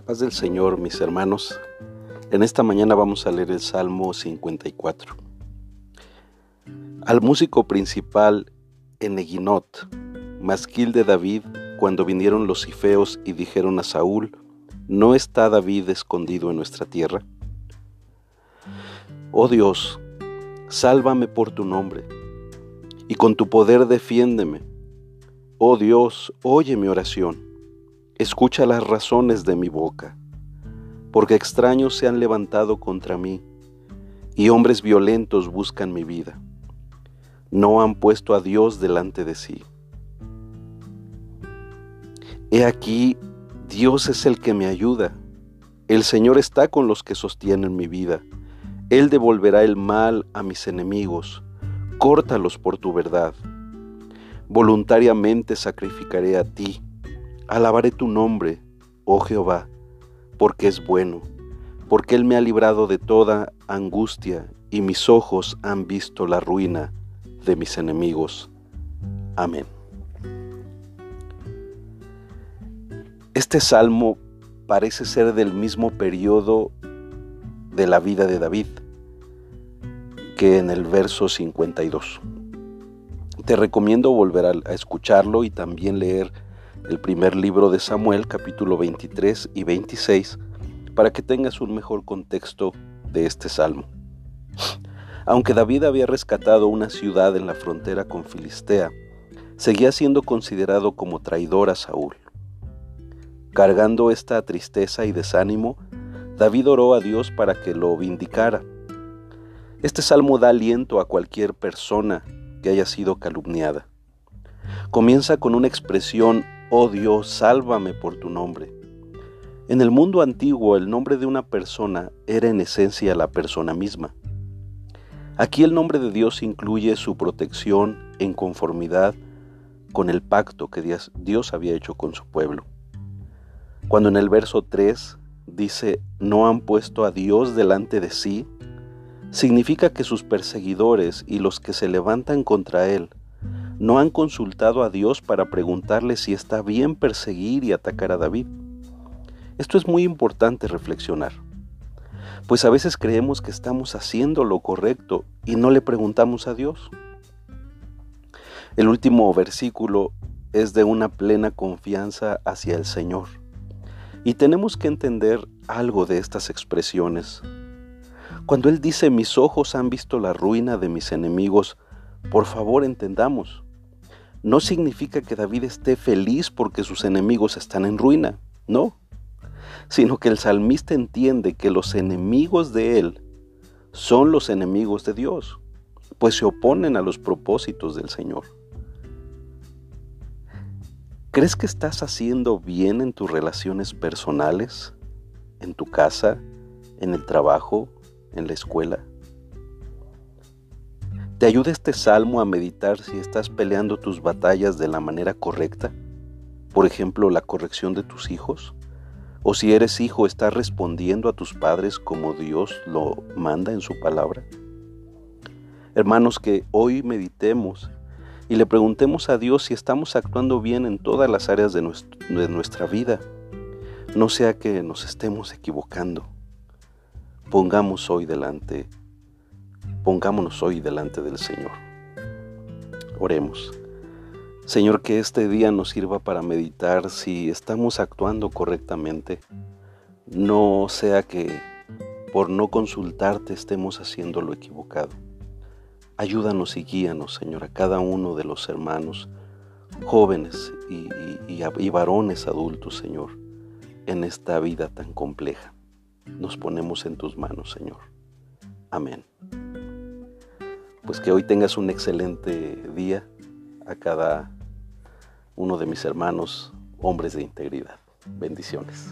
paz del Señor, mis hermanos. En esta mañana vamos a leer el Salmo 54. Al músico principal Eneguinot, masquil de David, cuando vinieron los cifeos y dijeron a Saúl, ¿no está David escondido en nuestra tierra? Oh Dios, sálvame por tu nombre, y con tu poder defiéndeme. Oh Dios, oye mi oración Escucha las razones de mi boca, porque extraños se han levantado contra mí, y hombres violentos buscan mi vida. No han puesto a Dios delante de sí. He aquí, Dios es el que me ayuda. El Señor está con los que sostienen mi vida. Él devolverá el mal a mis enemigos. Córtalos por tu verdad. Voluntariamente sacrificaré a ti Alabaré tu nombre, oh Jehová, porque es bueno, porque Él me ha librado de toda angustia y mis ojos han visto la ruina de mis enemigos. Amén. Este salmo parece ser del mismo periodo de la vida de David que en el verso 52. Te recomiendo volver a, escucharlo y también leer el primer libro de Samuel, capítulo 23 y 26, para que tengas un mejor contexto de este salmo. Aunque David había rescatado una ciudad en la frontera con Filistea, seguía siendo considerado como traidor a Saúl. Cargando esta tristeza y desánimo, David oró a Dios para que lo vindicara. Este salmo da aliento a cualquier persona que haya sido calumniada. Comienza con una expresión Oh Dios, sálvame por tu nombre. En el mundo antiguo el nombre de una persona era en esencia la persona misma. Aquí el nombre de Dios incluye su protección en conformidad con el pacto que Dios había hecho con su pueblo. Cuando en el verso 3 dice, no han puesto a Dios delante de sí, significa que sus perseguidores y los que se levantan contra Él no han consultado a Dios para preguntarle si está bien perseguir y atacar a David. Esto es muy importante reflexionar, pues a veces creemos que estamos haciendo lo correcto y no le preguntamos a Dios. El último versículo es de una plena confianza hacia el Señor. Y tenemos que entender algo de estas expresiones. Cuando Él dice, mis ojos han visto la ruina de mis enemigos, por favor entendamos, no significa que David esté feliz porque sus enemigos están en ruina, no, sino que el salmista entiende que los enemigos de él son los enemigos de Dios, pues se oponen a los propósitos del Señor. ¿Crees que estás haciendo bien en tus relaciones personales, en tu casa, en el trabajo, en la escuela? ¿Te ayuda este salmo a meditar si estás peleando tus batallas de la manera correcta? Por ejemplo, la corrección de tus hijos. O si eres hijo, ¿estás respondiendo a tus padres como Dios lo manda en su palabra? Hermanos, que hoy meditemos y le preguntemos a Dios si estamos actuando bien en todas las áreas de, de nuestra vida. No sea que nos estemos equivocando. Pongamos hoy delante Pongámonos hoy delante del Señor. Oremos. Señor, que este día nos sirva para meditar si estamos actuando correctamente. No sea que por no consultarte estemos haciendo lo equivocado. Ayúdanos y guíanos, Señor, a cada uno de los hermanos, jóvenes y, y varones adultos, Señor, en esta vida tan compleja. Nos ponemos en tus manos, Señor. Amén pues que hoy tengas un excelente día a cada uno de mis hermanos, hombres de integridad. Bendiciones.